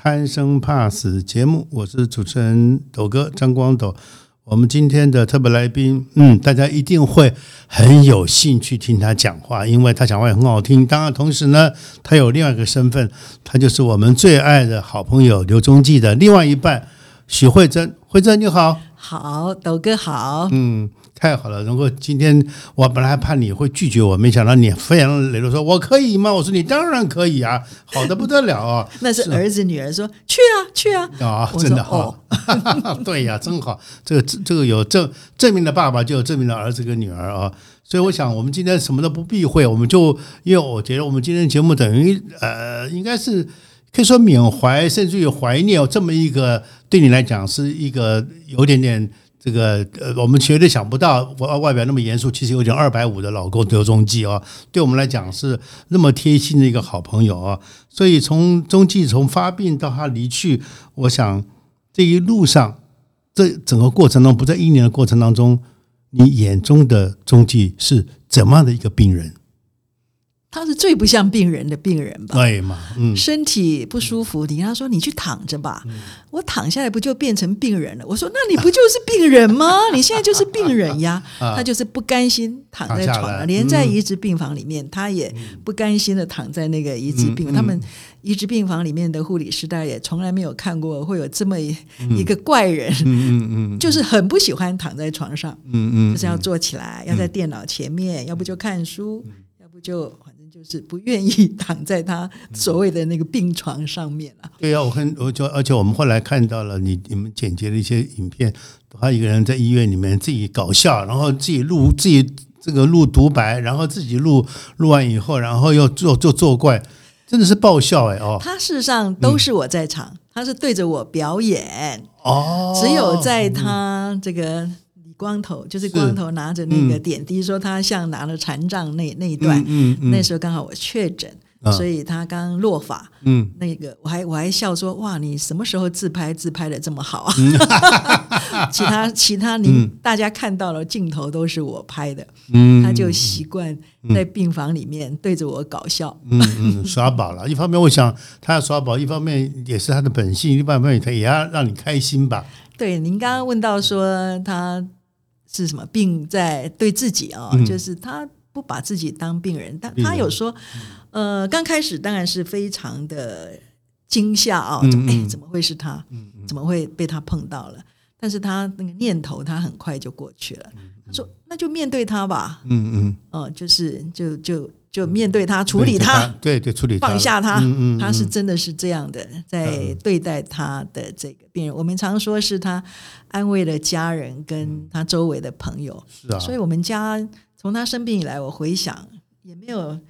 贪生怕死》节目。我是主持人斗哥张光斗。我们今天的特别来宾，嗯，大家一定会很有兴趣听他讲话，因为他讲话也很好听。当然，同时呢，他有另外一个身份，他就是我们最爱的好朋友刘宗记的另外一半许慧珍。慧珍你好，好，斗哥好，嗯，太好了。如果今天我本来还怕你会拒绝我，没想到你非常磊落说我可以吗？我说你当然可以啊，好的不得了啊。那是儿子女儿说去啊去啊，啊，我真的说好，对呀，真好。这个这个有证证明的爸爸，就有证明的儿子跟女儿啊。所以我想，我们今天什么都不避讳，我们就因为我觉得我们今天节目等于呃，应该是可以说缅怀，甚至于怀念这么一个对你来讲是一个有点点。这个呃，我们绝对想不到，外外表那么严肃，其实有点二百五的老公刘中继啊，对我们来讲是那么贴心的一个好朋友啊。所以从中继从发病到他离去，我想这一路上，这整个过程中，不在一年的过程当中，你眼中的中继是怎么样的一个病人？他是最不像病人的病人吧？对嘛？嗯，身体不舒服，你跟他说你去躺着吧，我躺下来不就变成病人了？我说那你不就是病人吗？你现在就是病人呀。啊他就是不甘心躺在床上，连在嗯移植病房里面，他也不甘心的躺在那个移植病。他们移植病房里面的护理师，大家也从来没有看过会有这么一一个怪人，嗯嗯嗯就是很不喜欢躺在床上。嗯嗯，就是要坐起来，要在电脑前面，要不就看书，就反正就是不愿意 躺在他所谓的那个病床上面啊。对呀、我看我就而且我们后来看到了你你们剪辑的一些影片，他一个人在医院里面自己搞笑，然后自己录自己这个录独白，然后自己录录完以后，然后又做做作怪，真的是爆笑哎哦。他事实上都是我在场，他是对着我表演，哦，只有在他这个李光头，就是光头拿着那个点滴，说他像拿了禅杖那那一段，嗯嗯那时候刚好我确诊。啊所以他刚落法，嗯那个我还我还笑说哇，你什么时候自拍自拍的这么好啊？其他其他您、大家看到了镜头都是我拍的，嗯，他就习惯在病房里面对着我搞笑。嗯嗯 耍宝了。一方面我想他要耍宝，一方面也是他的本性，一方面他也要让你开心吧。对，您刚刚问到说他是什么？病在对自己啊、嗯。就是他不把自己当病人，但他有说，呃，刚开始当然是非常的惊吓啊、嗯怎么哎嗯。怎么会是他？怎么会被他碰到了？但是他那个念头，他很快就过去了。他说：“那就面对他吧，嗯嗯，哦、就是就就就面对他，处理他，对对，处理他放下他。嗯嗯，他是真的是这样的，在对待他的这个病人。我们常说是他安慰了家人跟他周围的朋友，是啊，所以我们家从他生病以来，我回想也没有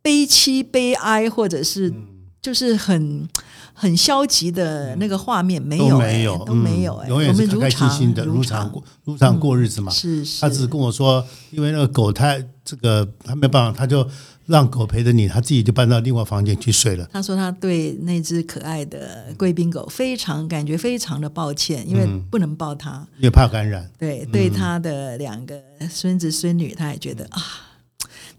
悲戚、悲哀，或者是嗯就是很很消极的那个画面，没有、都没有哎都没有、哎，嗯永远我是开开心的，如如常过如常过日子嘛。是是，他只是跟我说，因为那个狗太这个他没办法，他就让狗陪着你，他自己就搬到另外房间去睡了。他说他对那只可爱的贵宾狗非常感觉非常的抱歉，因为嗯不能抱它。因为怕感染。对，对他的两个孙子孙女，他也觉得啊，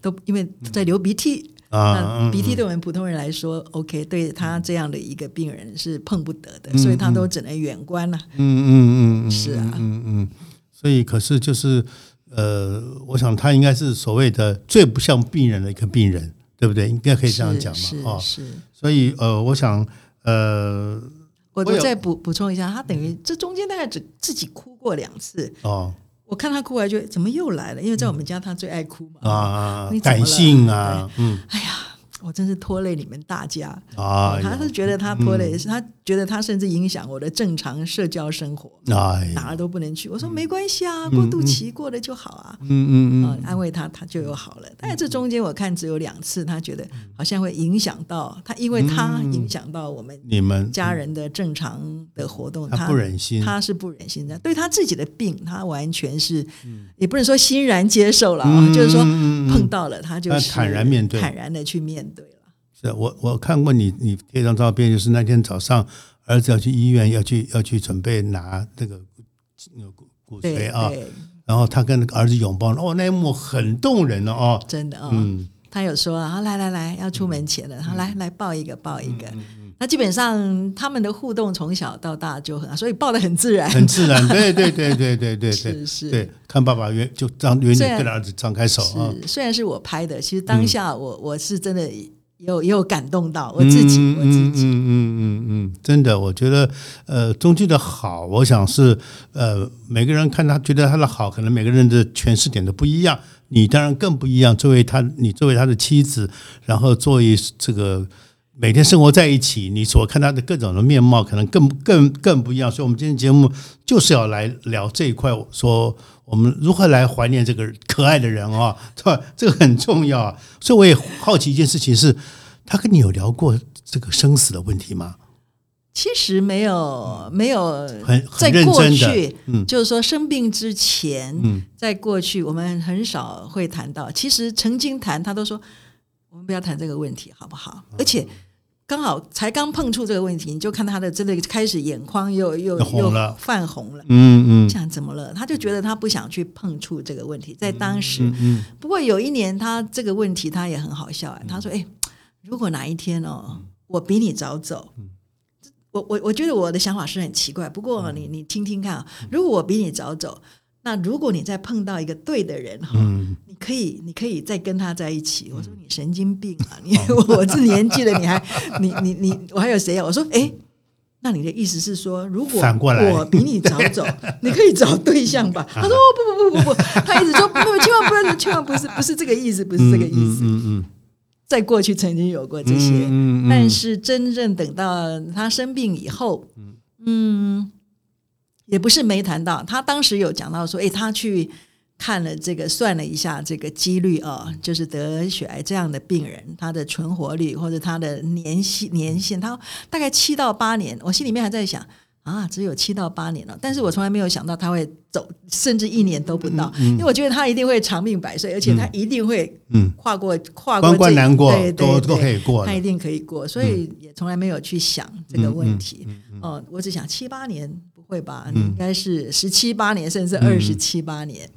都因为在流鼻涕。啊鼻涕对我们普通人来说，OK，对他这样的一个病人是碰不得的，嗯所以他都只能远观了、嗯嗯嗯嗯，是啊嗯嗯，所以可是就是呃，我想他应该是所谓的最不像病人的一个病人，对不对？应该可以这样讲是嘛，啊，是。所以呃，我想呃，我我有我再补补充一下，他等于这中间大概只自己哭过两次。哦我看他哭完，就怎么又来了？因为在我们家他最爱哭嘛。感性啊，嗯哎呀，我真是拖累你们大家。啊，他是觉得他拖累，他觉得他甚至影响我的正常社交生活，哎，哪儿都不能去。我说没关系啊，过渡期过了就好啊。嗯嗯嗯，啊，安慰他，他就又好了。但是这中间我看只有两次，他觉得好像会影响到他，因为他影响到我们你们家人的正常的活动，他不忍心，他是不忍心的。对他自己的病，他完全是也不能说欣然接受了啊，就是说碰到了他就是坦然面对，坦然的去面对了。是我我看过你你贴张照片，就是那天早上儿子要去医院，要去要去准备拿那个骨骨髓啊，然后他跟儿子拥抱，哦，那一幕很动人的哦，真的啊，嗯，他有说啊，来来来，要出门前了，他来来抱一个抱一个，那基本上他们的互动从小到大就很，所以抱的很自然，很自然，对对对对对对对，是是，对，看爸爸远就张远远跟儿子张开手啊，虽然是我拍的，其实当下我我是真的。有也有感动到我自己，我自己，嗯嗯嗯嗯，真的，我觉得，呃，中剧的好，我想是，呃，每个人看他觉得他的好，可能每个人的诠释点都不一样。你当然更不一样，作为他，你作为他的妻子，然后作为这个每天生活在一起，你所看他的各种的面貌，可能更更更不一样。所以，我们今天节目就是要来聊这一块，说。我们如何来怀念这个可爱的人啊？对吧？这个很重要啊。所以我也好奇一件事情是，他跟你有聊过这个生死的问题吗？其实没有，没有很在过去，嗯，就是说生病之前，嗯，在过去我们很少会谈到。其实曾经谈，他都说我们不要谈这个问题，好不好？而且。刚好才刚碰触这个问题，你就看他的真的开始眼眶又又又泛红了。嗯嗯，这样怎么了？他就觉得他不想去碰触这个问题。在当时，不过有一年他这个问题他也很好笑啊。他说：“哎，如果哪一天哦，我比你早走，我我我觉得我的想法是很奇怪。不过你你听听看啊，如果我比你早走。”那如果你再碰到一个对的人哈，你可以，你可以再跟他在一起。我说你神经病啊！你我这年纪了，你还你你你，我还有谁啊？我说哎，那你的意思是说，如果我比你早走，你可以找对象吧？他说不不不不不，他一直说不，千万不能，千万不是不是这个意思，不是这个意思。嗯嗯，在过去曾经有过这些，但是真正等到他生病以后，嗯。也不是没谈到，他当时有讲到说，哎，他去看了这个，算了一下这个几率啊，就是得血癌这样的病人，他的存活率或者他的年限年限，他大概七到八年。我心里面还在想啊，只有七到八年了，但是我从来没有想到他会走，甚至一年都不到，因为我觉得他一定会长命百岁，而且他一定会嗯跨过跨过关难过，对对都可以过，他一定可以过，所以也从来没有去想这个问题。哦，我只想七八年。会吧，应该是十七八年，甚至二十七八年。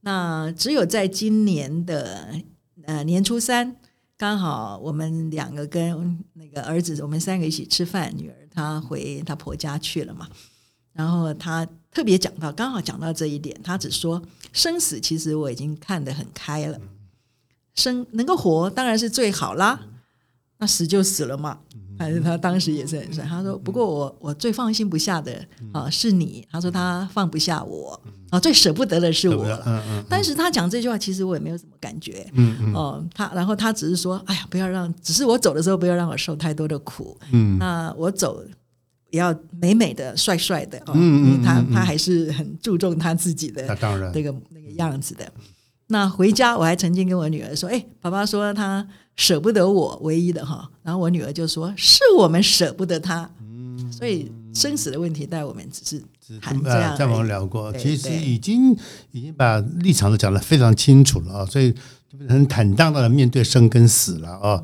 那只有在今年的呃年初三，刚好我们两个跟那个儿子，我们三个一起吃饭，女儿她回她婆家去了嘛。然后她特别讲到，刚好讲到这一点，她只说生死其实我已经看得很开了，生能够活当然是最好啦，那死就死了嘛。反正他当时也是很帅。他说：“不过我我最放心不下的啊是你。”他说他放不下我啊，最舍不得的是我了。嗯嗯。但是他讲这句话，其实我也没有什么感觉。嗯嗯。哦，他然后他只是说：“哎呀，不要让，只是我走的时候不要让我受太多的苦。”嗯。那我走也要美美的、帅帅的哦。嗯嗯。他他还是很注重他自己的，当然那个那个样子的。那回家我还曾经跟我女儿说：“哎，爸爸说他。”舍不得我唯一的哈，然后我女儿就说：“是我们舍不得他。”嗯，所以生死的问题，带我们只是谈这样。在我们聊过，其实已经已经把立场都讲得非常清楚了啊，所以就很坦荡荡的面对生跟死了啊。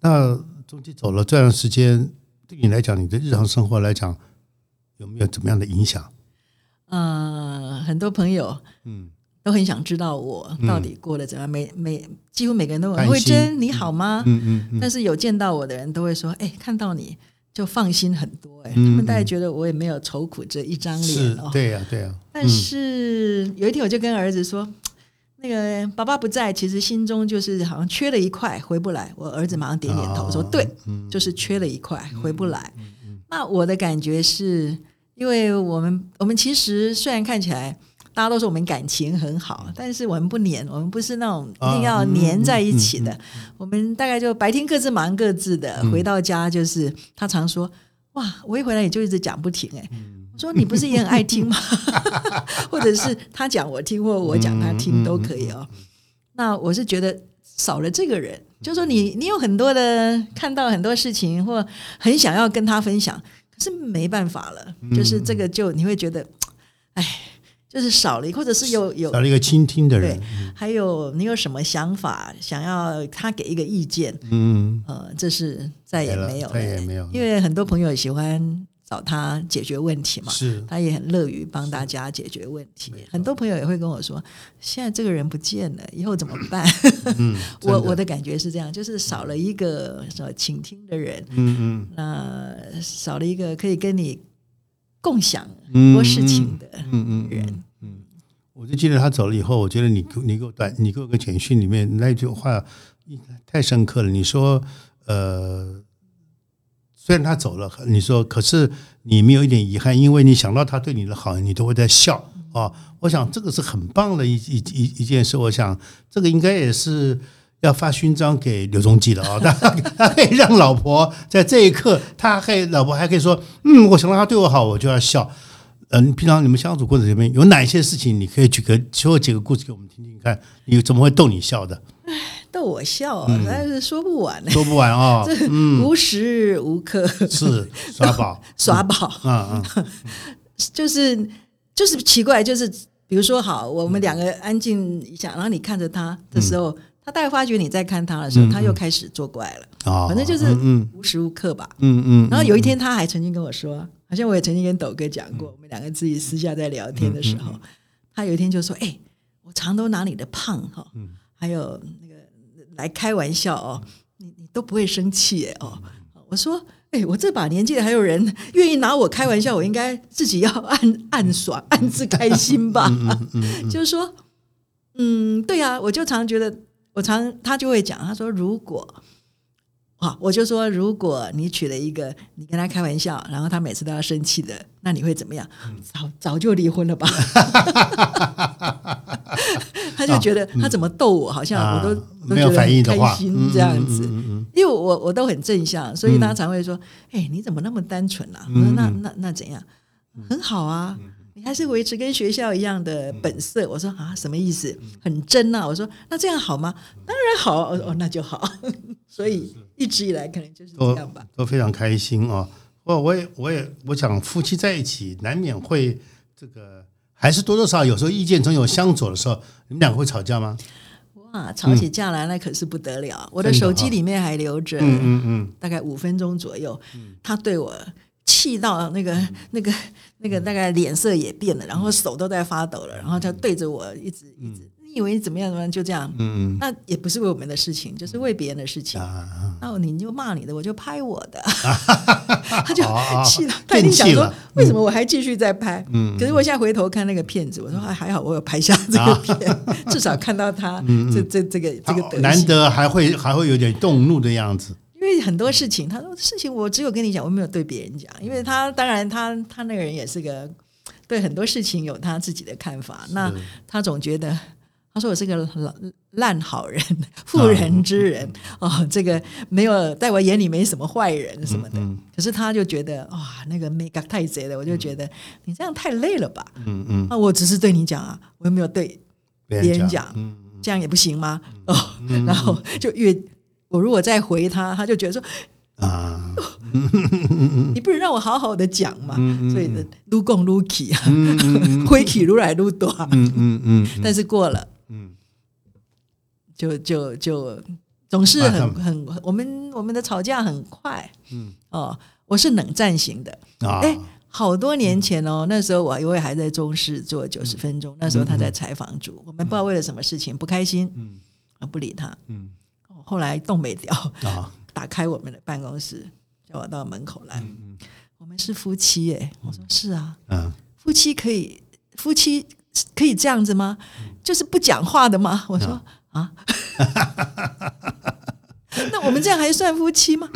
那中间走了这段时间，对你来讲，你的日常生活来讲，有没有怎么样的影响？嗯，很多朋友，嗯。都很想知道我到底过得怎样，每每几乎每个人都问慧珍你好吗？嗯嗯。但是有见到我的人都会说，哎，看到你就放心很多，哎，他们大概觉得我也没有愁苦这一张脸哦。对呀，对呀。但是有一天我就跟儿子说，那个爸爸不在，其实心中就是好像缺了一块，回不来。我儿子马上点点头说，对，就是缺了一块，回不来。那我的感觉是，因为我们我们其实虽然看起来。大家都说我们感情很好，但是我们不黏，我们不是那种一定要黏在一起的。我们大概就白天各自忙各自的，回到家就是他常说：“哇，我一回来你就一直讲不停。”哎，我说你不是也很爱听吗？或者是他讲我听，或我讲他听都可以哦。那我是觉得少了这个人，就说你你有很多的看到很多事情，或很想要跟他分享。可是没办法了，就是这个就你会觉得，哎，就是少了，或者是有有少了一个倾听的人。还有你有什么想法，想要他给一个意见？嗯，呃，这是再也没有，再也没有，因为很多朋友喜欢。找他解决问题嘛？是，他也很乐于帮大家解决问题。很多朋友也会跟我说：“现在这个人不见了，以后怎么办？”嗯，我我的感觉是这样，就是少了一个什么倾听的人，嗯嗯，那少了一个可以跟你共享很多事情的嗯嗯人。嗯，我就记得他走了以后，我觉得你你给我短，你给我个简讯里面那句话太深刻了。你说，呃。虽然他走了，你说，可是你没有一点遗憾，因为你想到他对你的好，你都会在笑啊。我想这个是很棒的一一一一件事。我想这个应该也是要发勋章给刘宗基了啊。他 他可以让老婆在这一刻，他可以老婆还可以说，嗯，我想到他对我好，我就要笑。嗯，平常你们相处过程里面有哪些事情，你可以举个说几个故事给我们听听看，你怎么会逗你笑的？逗我笑啊，但是说不完，说不完啊，这无时无刻是耍宝，耍宝，嗯嗯，就是就是奇怪，就是比如说，好，我们两个安静一下，然后你看着他的时候，他大概发觉你在看他的时候，他又开始作怪了，啊，反正就是无时无刻吧，嗯嗯，然后有一天他还曾经跟我说，好像我也曾经跟斗哥讲过，我们两个自己私下在聊天的时候，他有一天就说，哎，我常都拿你的胖哈，还有那个。来开玩笑哦，你你都不会生气哎哦，我说哎，我这把年纪了，还有人愿意拿我开玩笑，我应该自己要暗暗爽、暗自开心吧？就是说，嗯，对呀，我就常觉得，我常他就会讲，他说如果。好，我就说，如果你娶了一个，你跟他开玩笑，然后他每次都要生气的，那你会怎么样？早早就离婚了吧？他就觉得他怎么逗我，好像我都都觉得很开心这样子。因为我我都很正向，所以他常会说：“哎，你怎么那么单纯啊？”我说：“那那那怎样？很好啊。”你还是维持跟学校一样的本色。我说啊，什么意思？很真呐。我说那这样好吗？当然好。哦，那就好。所以一直以来可能就是这样吧。都非常开心啊。我我也我也我想夫妻在一起难免会这个，还是多多少少有时候意见总有相左的时候。你们两个会吵架吗？哇，吵起架来那可是不得了。我的手机里面还留着，嗯嗯嗯，大概五分钟左右，嗯他对我。气到那个、那个、那个，大概脸色也变了，然后手都在发抖了，然后他对着我一直一直，你以为怎么样怎么样？就这样，嗯嗯，那也不是为我们的事情，就是为别人的事情。那你就骂你的，我就拍我的，他就气到，他一定想说，为什么我还继续在拍？嗯，可是我现在回头看那个片子，我说还还好，我有拍下这个片，至少看到他这这这个这个难得还会还会有点动怒的样子。因为很多事情，他说事情我只有跟你讲，我没有对别人讲。因为他当然他他那个人也是个对很多事情有他自己的看法。那他总觉得他说我是个烂好人、妇人之仁哦，这个没有在我眼里没什么坏人什么的。可是他就觉得哇，那个 make 太贼了，我就觉得你这样太累了吧？嗯嗯，那我只是对你讲啊，我又没有对别人讲，这样也不行吗？哦，然后就越。我如果再回他，他就觉得说啊，你不能让我好好的讲嘛，所以撸共撸起啊，挥起撸来撸短，嗯嗯嗯，但是过了，嗯，就就就总是很很，我们我们的吵架很快，嗯。哦，我是冷战型的，哎，好多年前哦，那时候我因为还在中视做九十分钟，那时候他在采访组，我们不知道为了什么事情不开心，嗯，不理他，嗯。后来冻没掉啊！打开我们的办公室，叫我到门口来。我们是夫妻哎，我说是啊，嗯，夫妻可以夫妻可以这样子吗？就是不讲话的吗？我说啊，那我们这样还算夫妻吗？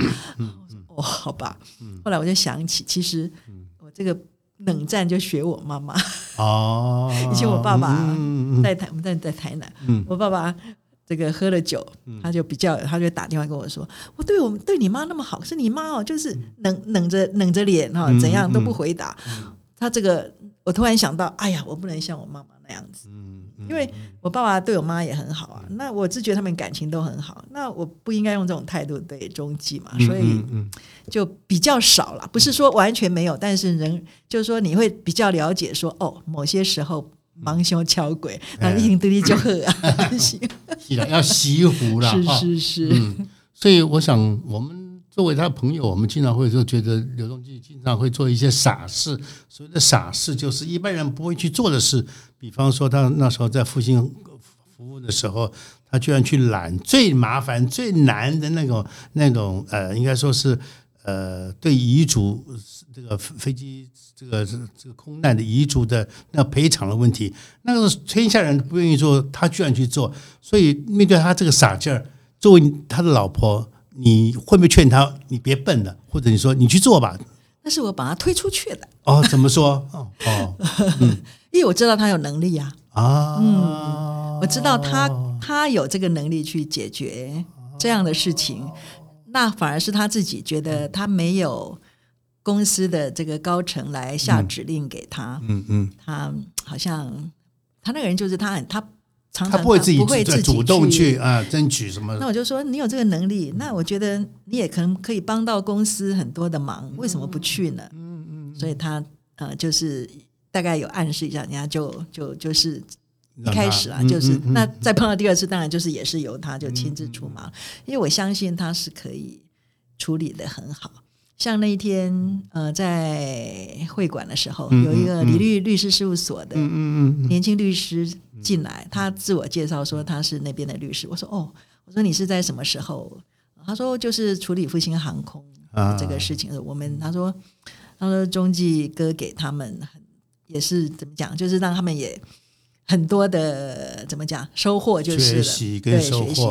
哦，好吧。后来我就想起，其实我这个冷战就学我妈妈。哦，以前我爸爸在台，我们在在台南，嗯我爸爸这个喝了酒，他就比较，他就打电话跟我说，我对我们对你妈那么好，是你妈哦，就是冷冷着冷着脸哈，嗯怎样都不回答。他这个，我突然想到，哎呀，我不能像我妈妈那样子，因为我爸爸对我妈也很好啊，那我自觉得他们感情都很好，那我不应该用这种态度对中继嘛，所以就比较少了，不是说完全没有，但是人就是说你会比较了解说，哦，某些时候忙凶敲鬼，那一定对你就好啊，是要惜福啦。是是是，嗯，所以我想，我们作为他的朋友，我们经常会就觉得刘仲基经常会做一些傻事。所谓的傻事，就是一般人不会去做的事。比方说，他那时候在复兴服务的时候，他居然去揽最麻烦、最难的那种、那种呃，应该说是呃，对遗族这个飞机这个这个空难的遗族的那赔偿的问题，那个天下人都不愿意做，他居然去做。所以面对他这个傻劲儿，作为他的老婆，你会不会劝他你别笨了，或者你说你去做吧？那是我把他推出去的，哦，怎么说？哦哦 因为我知道他有能力呀、啊，嗯我知道他他有这个能力去解决这样的事情，那反而是他自己觉得他没有公司的这个高层来下指令给他，嗯嗯，他好像他那个人就是他很他常常他不会自己不会自己主动去啊争取什么。那我就说你有这个能力，那我觉得你也可能可以帮到公司很多的忙，为什么不去呢？嗯嗯，所以他呃就是大概有暗示一下，人家就就就是一开始啊，嗯就是、嗯嗯。那再碰到第二次，当然就是也是由他就亲自出马，因为我相信他是可以处理的很好。像那一天，呃，在会馆的时候，嗯有一个嗯李律律师事务所的年轻律师进来，他自我介绍说他是那边的律师。我说哦，我说你是在什么时候？他说就是处理复兴航空啊这个事情。我们他说他说中继哥给他们很也是怎么讲，就是让他们也很多的怎么讲收获就是了，学习跟对收学习。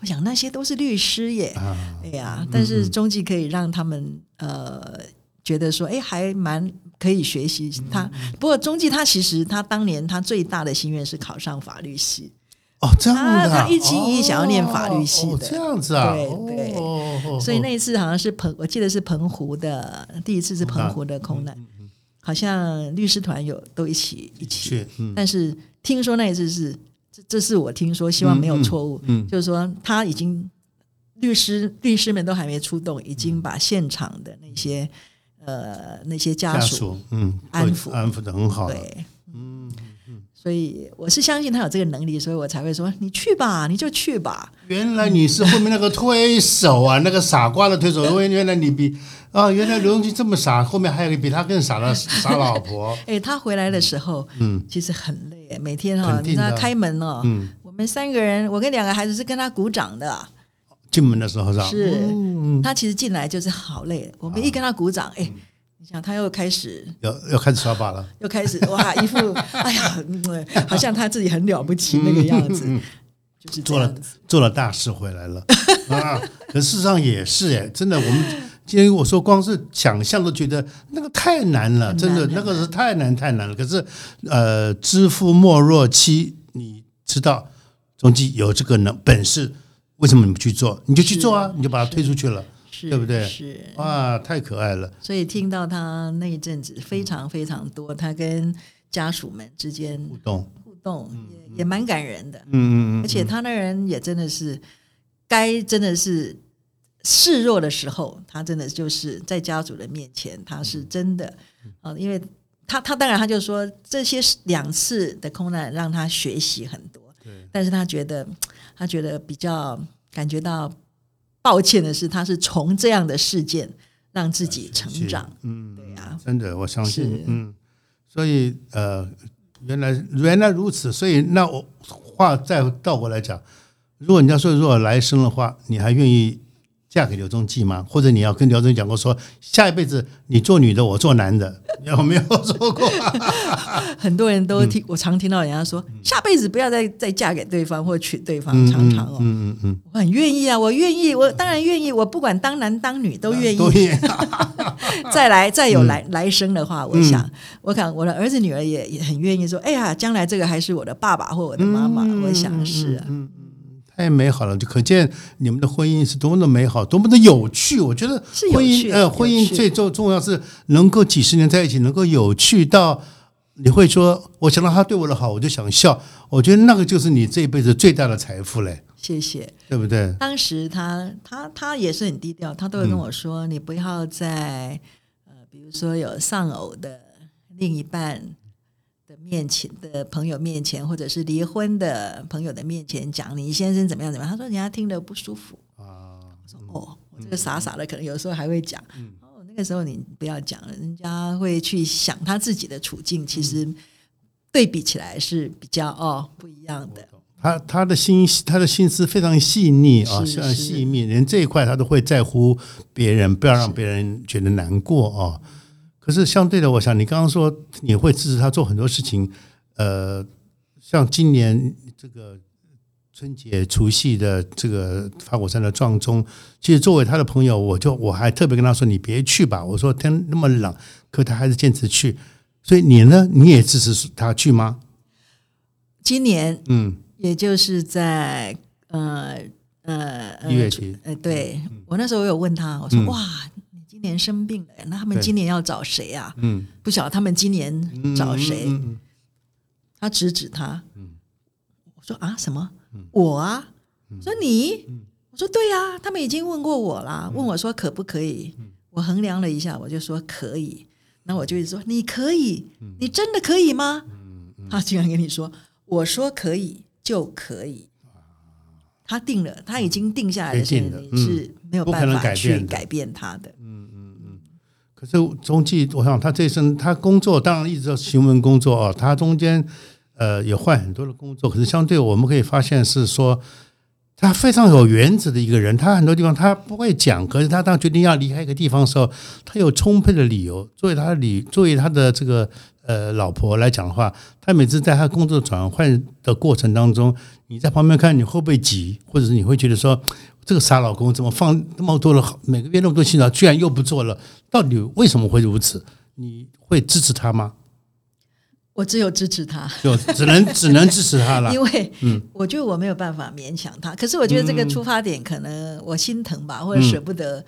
我想那些都是律师耶，啊，哎呀，但是中继可以让他们呃觉得说，哎，还蛮可以学习他。不过中继他其实他当年他最大的心愿是考上法律系，哦这样的啊，他他一心一意想要念法律系的。哦这样子啊，对对。所以那一次好像是澎，我记得是澎湖的第一次是澎湖的空难，好像律师团有都一起一起，去嗯。但是听说那一次是这这是我听说，希望没有错误，嗯。就是说他已经律师律师们都还没出动，已经把现场的那些呃那些家家属属嗯安抚安抚的很好，对，嗯。所以我是相信他有这个能力，所以我才会说你去吧，你就去吧。原来你是后面那个推手啊，那个傻瓜的推手。因为原来你比啊，原来刘永基这么傻，后面还有一个比他更傻的傻老婆。哎，他回来的时候，嗯，其实很累，每天哈、肯定的你知道开门哦，嗯，我们三个人，我跟两个孩子是跟他鼓掌的，进门的时候是吧？是、嗯他其实进来就是好累，我们一跟他鼓掌，哎、你想他又开始要要开始刷把了。又开始哇，一副 哎呀、嗯好像他自己很了不起那个样子，就是做了。做了大事回来了 啊！可事实上也是哎，真的，我们今天我说光是想象都觉得那个太难了，难真的那个是太难太难了。可是呃，知夫莫若妻，你知道中基有这个能本事，为什么你不去做？你就去做啊，你就把他推出去了，是对不对？是，哇，太可爱了。所以听到他那一阵子非常非常多，他跟家属们之间互动，互动也也蛮感人的。嗯嗯嗯，而且他那人也真的是，该真的是示弱的时候，他真的就是在家族的面前，他是真的啊、因为他他当然他就说这些两次的空难让他学习很多，但是他觉得他觉得比较感觉到抱歉的是，他是从这样的事件让自己成长，嗯，对呀、真的，我相信，嗯，所以呃，原来原来如此，所以那我话再倒过来讲，如果你要说如果来生的话，你还愿意嫁给刘仲基吗？或者你要跟刘仲基讲过说，下一辈子你做女的，我做男的，有没有说过？很多人都嗯听，我常听到人家说，下辈子不要再再嫁给对方或娶对方，常常哦。嗯嗯嗯，我很愿意啊，我愿意，我当然愿意，我不管当男当女都愿意。再来再有来来生的话，我想，我想我的儿子女儿也也很愿意说，哎呀，将来这个还是我的爸爸或我的妈妈，我想是。太美好了，就可见你们的婚姻是多么的美好，多么的有趣。我觉得婚姻呃，婚姻最重重要是能够几十年在一起，能够有趣到你会说，我想到他对我的好，我就想笑。我觉得那个就是你这一辈子最大的财富嘞。谢谢，对不对？当时他他他也是很低调，他都会跟我说，你不要在呃，比如说有丧偶的另一半。的面前的朋友面前，或者是离婚的朋友的面前讲你先生怎么样怎么样，他说人家听得不舒服啊。我说哦，我这个傻傻的，可能有时候还会讲。哦，那个时候你不要讲了，人家会去想他自己的处境，其实对比起来是比较哦不一样的。他他的心他的心思非常细腻啊，非常细腻，连这一块他都会在乎别人，不要让别人觉得难过啊。可是相对的，我想你刚刚说你会支持他做很多事情，呃，像今年这个春节除夕的这个花果山的撞钟，其实作为他的朋友，我就我还特别跟他说你别去吧，我说天那么冷，可他还是坚持去，所以你呢，你也支持他去吗？今年，嗯，也就是在呃呃一月七，呃，对我那时候我有问他，我说哇。今年生病了，那他们今年要找谁啊？嗯，不晓得他们今年找谁。他指指他，我说啊，什么？我啊？说你？我说对呀，他们已经问过我了，问我说可不可以？我衡量了一下，我就说可以。那我就说你可以，你真的可以吗？他竟然跟你说，我说可以就可以。他定了，他已经定下来的事情是没有办法去改变他的。可是中继，我想他这一生他工作当然一直都是新闻工作啊，他中间呃也换很多的工作。可是相对我们可以发现是说，他非常有原则的一个人。他很多地方他不会讲，可是他当决定要离开一个地方的时候，他有充沛的理由。作为他的理，作为他的这个呃老婆来讲的话，他每次在他工作转换的过程当中，你在旁边看你会不会急，或者是你会觉得说。这个傻老公怎么放那么多了每个月那么多薪水，居然又不做了？到底为什么会如此？你会支持他吗？我只有支持他，就只能只能支持他了。因为，嗯，我觉得我没有办法勉强他。可是，我觉得这个出发点可能我心疼吧，或者舍不得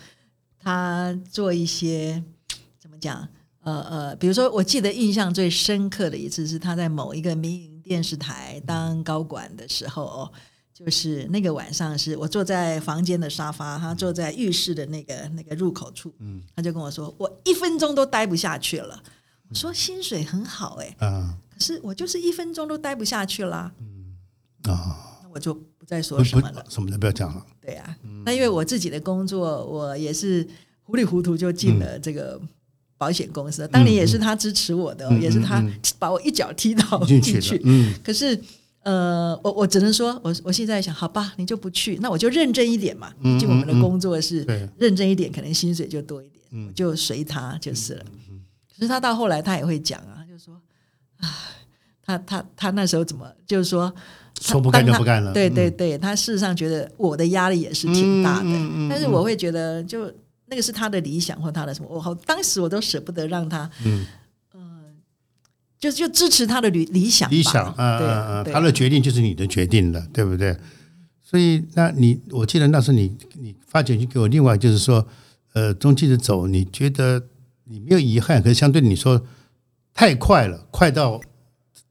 他做一些怎么讲？呃呃，比如说，我记得印象最深刻的一次是他在某一个民营电视台当高管的时候哦。就是那个晚上，是我坐在房间的沙发，他坐在浴室的那个那个入口处，嗯，他就跟我说：“我一分钟都待不下去了。”我说：“薪水很好，哎，啊，可是我就是一分钟都待不下去啦。”嗯。啊，那我就不再说什么了，什么都不要讲了。对呀，那因为我自己的工作，我也是糊里糊涂就进了这个保险公司。当年也是他支持我的，也是他把我一脚踢到进去。嗯，可是。呃，我我只能说，我我现在想，好吧，你就不去，那我就认真一点嘛。毕竟我们的工作是认真一点，可能薪水就多一点，就随他就是了。可是他到后来，他也会讲啊，就说啊，他他他那时候怎么就是说说不干就不干了？对对对，他事实上觉得我的压力也是挺大的，但是我会觉得，就那个是他的理想或他的什么，我好当时我都舍不得让他。嗯就就支持他的理理想，理想，嗯嗯嗯，他的决定就是你的决定了，对不对？所以，那你我记得那时候你你发简讯给我，另外就是说，呃，中期的走，你觉得你没有遗憾，可是相对你说太快了，快到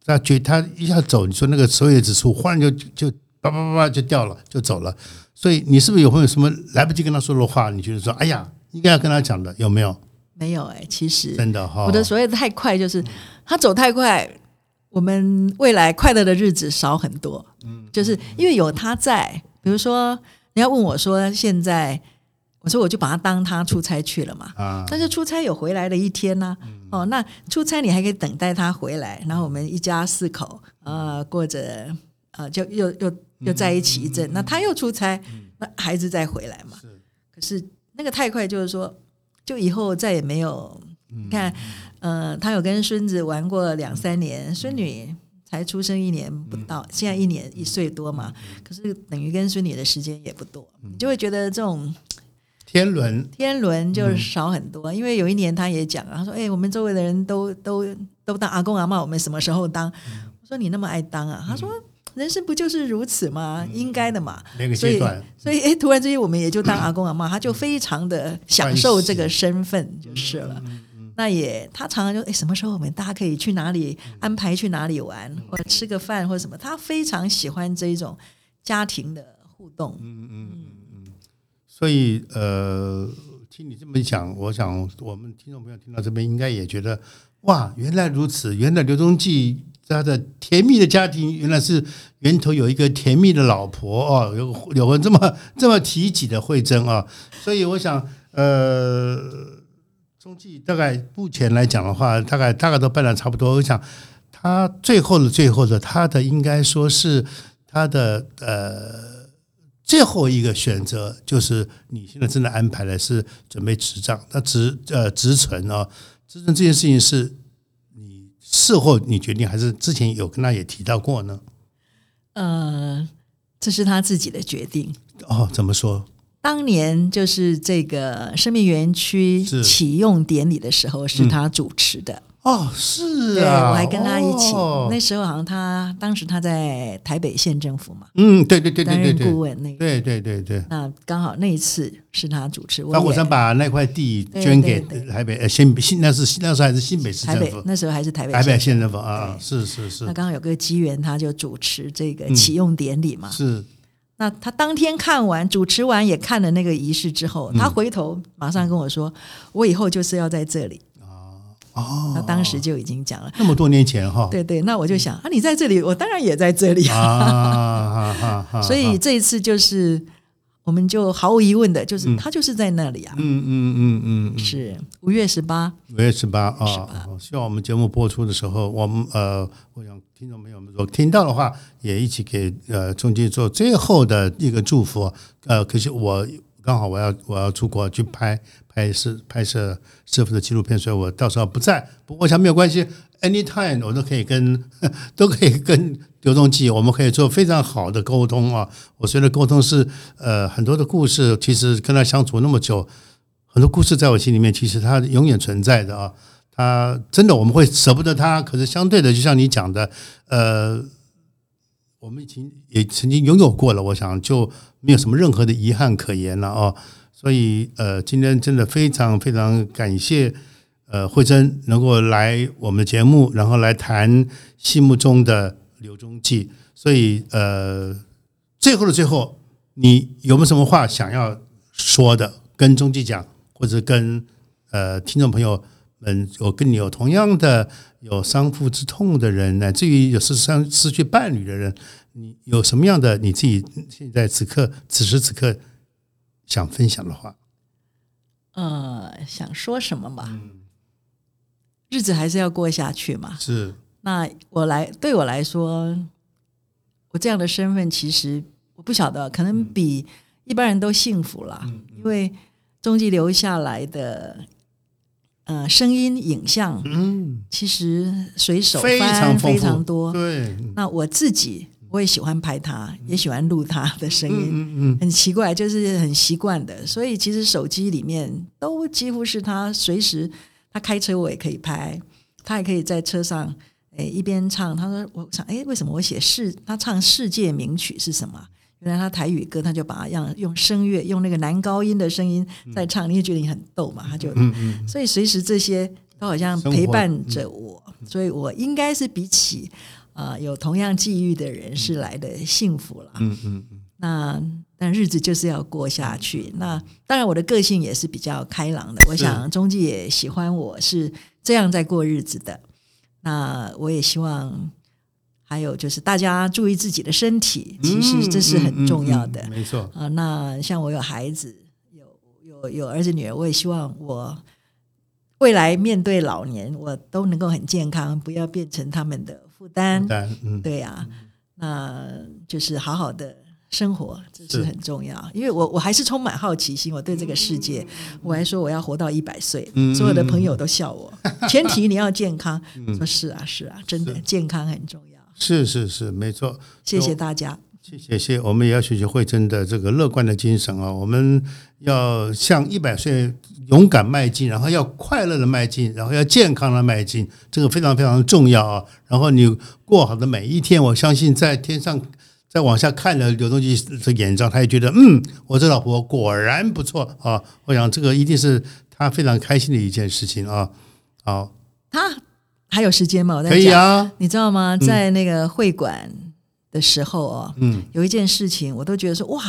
他觉他一下走，你说那个所有指数忽然就就叭叭叭叭就掉了，就走了。所以你是不是有会有什么来不及跟他说的话？你觉得说，哎呀，应该要跟他讲的，有没有？没有哎，其实真的哈，我的所谓的太快就是他走太快，我们未来快乐的日子少很多。嗯，就是因为有他在，比如说你要问我说现在，我说我就把他当他出差去了嘛。啊，但是出差有回来的一天呢。哦，那出差你还可以等待他回来，然后我们一家四口呃过着啊就又又又在一起一阵。那他又出差，那孩子再回来嘛。可是那个太快，就是说。就以后再也没有，你看，呃，他有跟孙子玩过两三年，孙女才出生一年不到，现在一年一岁多嘛，可是等于跟孙女的时间也不多，你就会觉得这种天伦天伦就少很多，因为有一年他也讲，他说：“哎，我们周围的人都都都当阿公阿妈，我们什么时候当？”我说：“你那么爱当啊？”他说：“人生不就是如此吗？应该的嘛。”那个所以阶段，所以哎，突然之间我们也就当阿公阿妈，他就非常的享受这个身份就是了。那也他常常就哎，什么时候我们大家可以去哪里安排去哪里玩，或者吃个饭或者什么？他非常喜欢这一种家庭的互动。嗯嗯嗯嗯。所以呃，听你这么一讲，我想我们听众朋友听到这边应该也觉得哇，原来如此，原来刘宗记他的甜蜜的家庭原来是源头有一个甜蜜的老婆哦，有有个这么这么提及的慧珍啊，所以我想呃。中纪大概目前来讲的话，大概大概都办的差不多。我想他最后的最后的，他的应该说是他的呃最后一个选择，就是你现在正在安排的是准备执账，那执呃执存啊，执存这件事情是事后你决定，还是之前有跟他也提到过呢？呃，这是他自己的决定。哦，怎么说？当年就是这个生命园区启用典礼的时候，是他主持的。哦，是啊，我还跟他一起。那时候好像他当时他在台北县政府嘛，嗯，对对对对对，担任顾问那个，对对对对。那刚好那一次是他主持，他火山把那块地捐给台北呃新新那是那时候还是新北市政府，那时候还是台北台北县政府啊，是是是。那刚好有个机缘，他就主持这个启用典礼嘛，是。那他当天看完主持完也看了那个仪式之后，他回头马上跟我说：“我以后就是要在这里。”哦，他当时就已经讲了，那么多年前哈。对对，那我就想啊，你在这里，我当然也在这里啊。所以这一次就是。我们就毫无疑问的，就是他就是在那里啊。嗯嗯嗯嗯，是五月十八。五月十八啊，希望我们节目播出的时候，我们呃，我想听众朋友们如果听到的话，也一起给呃中介做最后的一个祝福。呃，可是我刚好我要我要出国去拍拍摄拍摄师傅的纪录片，所以我到时候不在。不过我想没有关系。Anytime，我都可以跟 都可以跟刘东记，我们可以做非常好的沟通啊！我觉得沟通是呃很多的故事，其实跟他相处那么久，很多故事在我心里面，其实他永远存在的啊！他真的我们会舍不得他，可是相对的，就像你讲的，呃，我们已经也曾经拥有过了，我想就没有什么任何的遗憾可言了啊！所以呃，今天真的非常非常感谢。呃，慧珍能够来我们的节目，然后来谈心目中的刘忠记，所以呃，最后的最后，你有没有什么话想要说的，跟忠记讲，或者跟呃听众朋友们，有跟你有同样的有伤父之痛的人，乃至于有失伤失去伴侣的人，你有什么样的你自己现在此刻此时此刻想分享的话？呃，想说什么吧？日子还是要过下去嘛。是。那我来对我来说，我这样的身份其实我不晓得，可能比一般人都幸福了。嗯。因为终极留下来的，呃，声音、影像，嗯，其实随手翻非常多。对。那我自己我也喜欢拍他，也喜欢录他的声音。嗯嗯。很奇怪，就是很习惯的，所以其实手机里面都几乎是他随时。他开车我也可以拍，他也可以在车上诶一边唱。他说：“我想，诶，为什么我写世？他唱世界名曲是什么？原来他台语歌，他就把它让用声乐，用那个男高音的声音在唱。你也觉得你很逗嘛？他就，所以随时这些都好像陪伴着我。所以我应该是比起啊有同样际遇的人是来的幸福了。嗯嗯嗯。那。但日子就是要过下去。那当然，我的个性也是比较开朗的。我想中纪也喜欢我是这样在过日子的。那我也希望，还有就是大家注意自己的身体，其实这是很重要的。没错啊。那像我有孩子，有有有儿子女儿，我也希望我未来面对老年，我都能够很健康，不要变成他们的负担。嗯，对呀。那就是好好的。生活这是很重要，因为我我还是充满好奇心，我对这个世界，我还说我要活到一百岁，所有的朋友都笑我。前提你要健康，说是啊是啊，真的健康很重要。是是是，没错。谢谢大家。谢谢谢，我们也要学习慧珍的这个乐观的精神啊！我们要向一百岁勇敢迈进，然后要快乐的迈进，然后要健康的迈进，这个非常非常重要啊！然后你过好的每一天，我相信在天上再往下看的刘东基的眼罩，他也觉得嗯，我这老婆果然不错啊！我想这个一定是他非常开心的一件事情啊！好，他还有时间吗？我在可以啊，你知道吗？在那个会馆的时候哦，嗯，有一件事情，我都觉得说哇，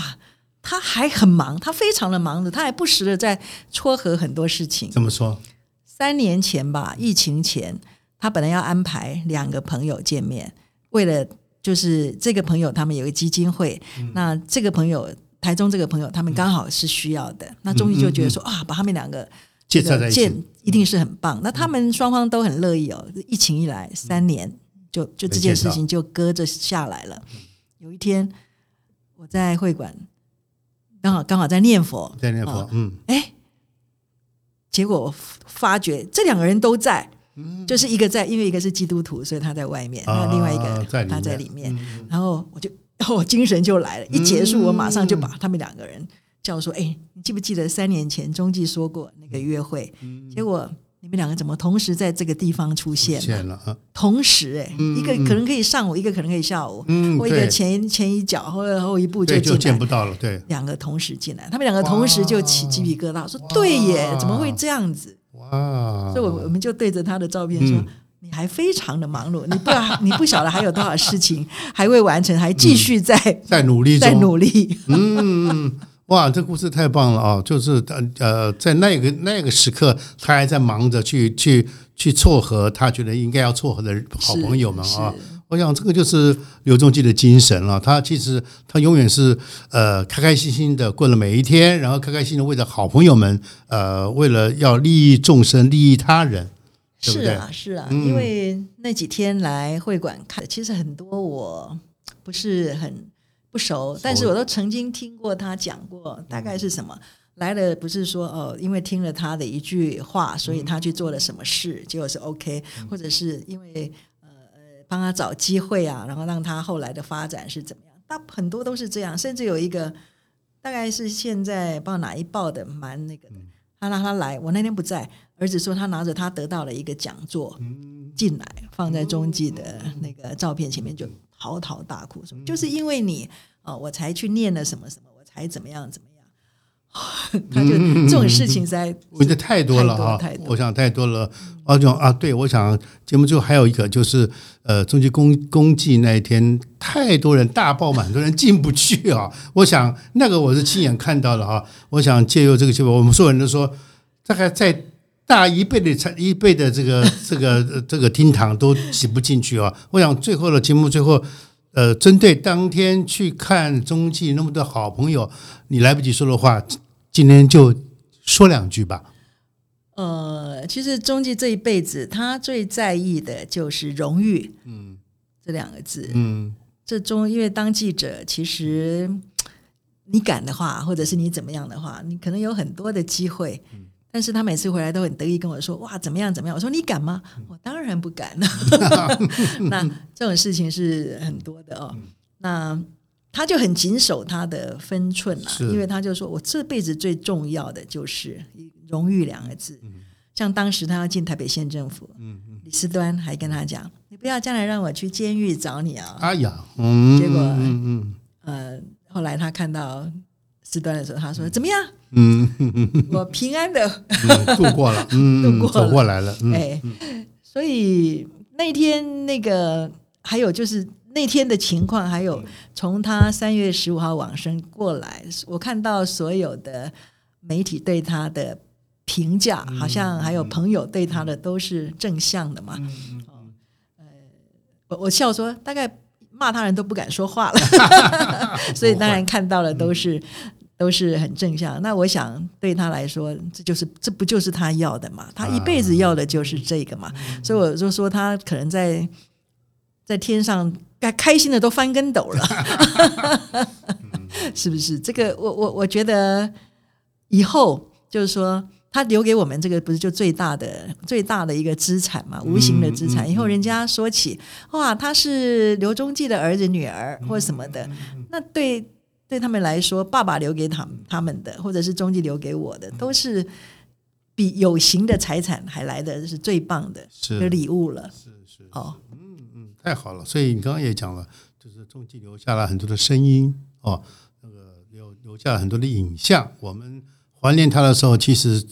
他还很忙，他非常的忙的，他还不时的在撮合很多事情。怎么说？三年前吧，疫情前，他本来要安排两个朋友见面，为了就是这个朋友他们有个基金会，那这个朋友台中这个朋友他们刚好是需要的，那终于就觉得说啊，把他们两个介绍在一起见一定是很棒。那他们双方都很乐意哦。疫情一来，三年就就这件事情就搁着下来了。有一天我在会馆，刚好刚好在念佛，在念佛啊，嗯，哎，结果我发觉这两个人都在，嗯就是一个在，因为一个是基督徒，所以他在外面，啊那另外一个在他在里面。嗯然后我就我精神就来了，一结束我马上就把他们两个人叫说：“哎，你记不记得三年前中继说过那个约会？嗯结果你们两个怎么同时在这个地方出现呢？见了啊，同时、哎、一个可能可以上午，一个可能可以下午，嗯，或一个前前一脚或者后一步就，进来。就见。不到了，对，两个同时进来，他们两个同时就起鸡皮疙瘩，说：“对耶，怎么会这样子？”哇，所以，我我们就对着他的照片说：“嗯。你还非常的忙碌，你不你不晓得还有多少事情还未完成，还继续在、在努力在，努力。嗯，哇，这故事太棒了啊！就是呃呃，在那个那个时刻，他还在忙着去去去撮合他觉得应该要撮合的好朋友们啊。我想这个就是刘仲基的精神了。他其实他永远是呃开开心心的过了每一天，然后开开心心的为了好朋友们，呃，为了要利益众生、利益他人，对不对？是啊，是啊，嗯因为那几天来会馆看，其实很多我不是很不熟，但是我都曾经听过他讲过，大概是什么。来了不是说哦，因为听了他的一句话，所以他去做了什么事，结果是 OK，或者是因为呃呃帮他找机会啊，然后让他后来的发展是怎么样？大很多都是这样，甚至有一个大概是现在不知道哪一报的蛮那个的，他让他来，我那天不在，儿子说他拿着他得到了一个讲座进来，放在中继的那个照片前面就嚎啕大哭，什么就是因为你哦，我才去念了什么什么，我才怎么样怎么样。他就这种事情实在我觉得太多了哈太多太，多我想太多了。啊，就啊，对，我想节目最后还有一个就是，呃，中基公公祭那一天，太多人大爆满，很多人进不去啊。我想那个我是亲眼看到了哈。我想借由这个机会，我们所有人都说，大概在大一倍的才一倍的这个 这个呃这个厅堂都挤不进去啊。我想最后的节目最后。呃，针对当天去看中继那么多好朋友，你来不及说的话，今天就说两句吧。呃，其实中继这一辈子，他最在意的就是荣誉，嗯，这两个字，嗯这中，因为当记者，其实你敢的话，或者是你怎么样的话，你可能有很多的机会。但是他每次回来都很得意跟我说：“哇，怎么样怎么样？”我说：“你敢吗？”我当然不敢了。那这种事情是很多的哦。那他就很谨守他的分寸啊，因为他就说：“我这辈子最重要的就是荣誉两个字。像当时他要进台北县政府，李斯端还跟他讲：“你不要将来让我去监狱找你啊。”哎呀，嗯，结果嗯嗯呃，后来他看到斯端的时候，他说：“怎么样？嗯。嗯我平安的，嗯，度过了，嗯，度过了。走过来了，嗯，哎，所以那天那个还有就是那天的情况，还有从他三月十五号往生过来，我看到所有的媒体对他的评价，好像还有朋友对他的都是正向的嘛。哦呃，我我笑说，大概骂他人都不敢说话了，所以当然看到的都是。都是很正向，那我想对他来说，这就是这不就是他要的嘛？他一辈子要的就是这个嘛，所以我就说他可能在在天上该开心的都翻跟斗了，是不是？这个我我我觉得以后就是说他留给我们这个不是就最大的最大的一个资产嘛，无形的资产。以后人家说起哇，他是刘忠记的儿子、女儿或什么的，那对对他们来说，爸爸留给他们他们的，或者是中继留给我的，都是比有形的财产还来的是最棒的是礼物了。是是哦，嗯嗯太好了，所以你刚刚也讲了，就是中继留下了很多的声音哦，那个留留下了很多的影像。我们怀念他的时候，其实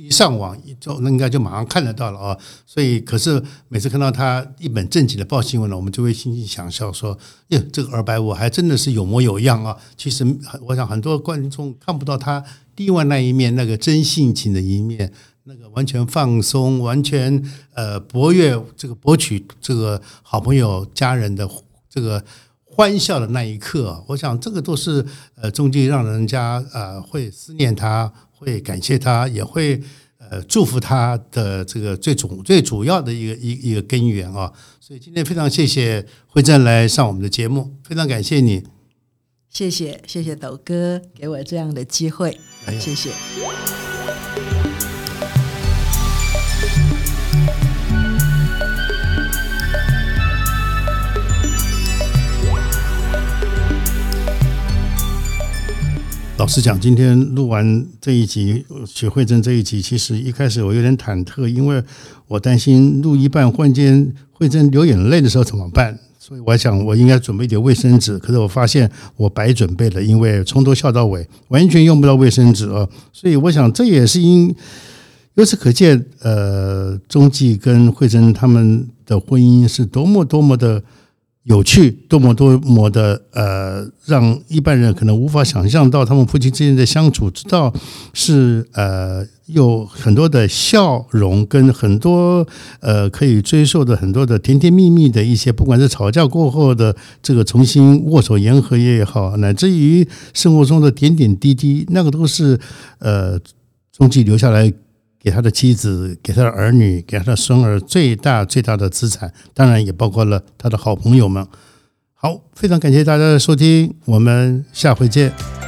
一上网一就那应该就马上看得到了啊。所以，可是每次看到他一本正经的报新闻呢，我们就会心情想笑，说：“耶，这个二百五还真的是有模有样啊！”其实，我想很多观众看不到他另外那一面，那个真性情的一面。那个完全放松，完全呃博悦这个博取这个好朋友家人的这个欢笑的那一刻，我想这个都是呃中间让人家呃会思念他，会感谢他，也会呃祝福他的这个最主最主要的一个一一个根源啊。所以今天非常谢谢慧珍来上我们的节目，非常感谢你，谢谢谢谢斗哥给我这样的机会，谢谢。老实讲，今天录完这一集许慧珍这一集，其实一开始我有点忐忑，因为我担心录一半忽然间慧珍流眼泪的时候怎么办？所以我想我应该准备点卫生纸，可是我发现我白准备了，因为从头笑到尾完全用不到卫生纸啊！所以我想这也是因由此可见，呃，钟继跟慧珍他们的婚姻是多么多么的。有趣，多么多么的呃，让一般人可能无法想象到他们夫妻之间的相处，之道是呃有很多的笑容，跟很多呃可以追溯的很多的甜甜蜜蜜的一些，不管是吵架过后的这个重新握手言和也好，乃至于生活中的点点滴滴，那个都是呃踪迹留下来。给他的妻子、给他的儿女、给他的孙儿最大最大的资产，当然也包括了他的好朋友们。好，非常感谢大家的收听，我们下回见。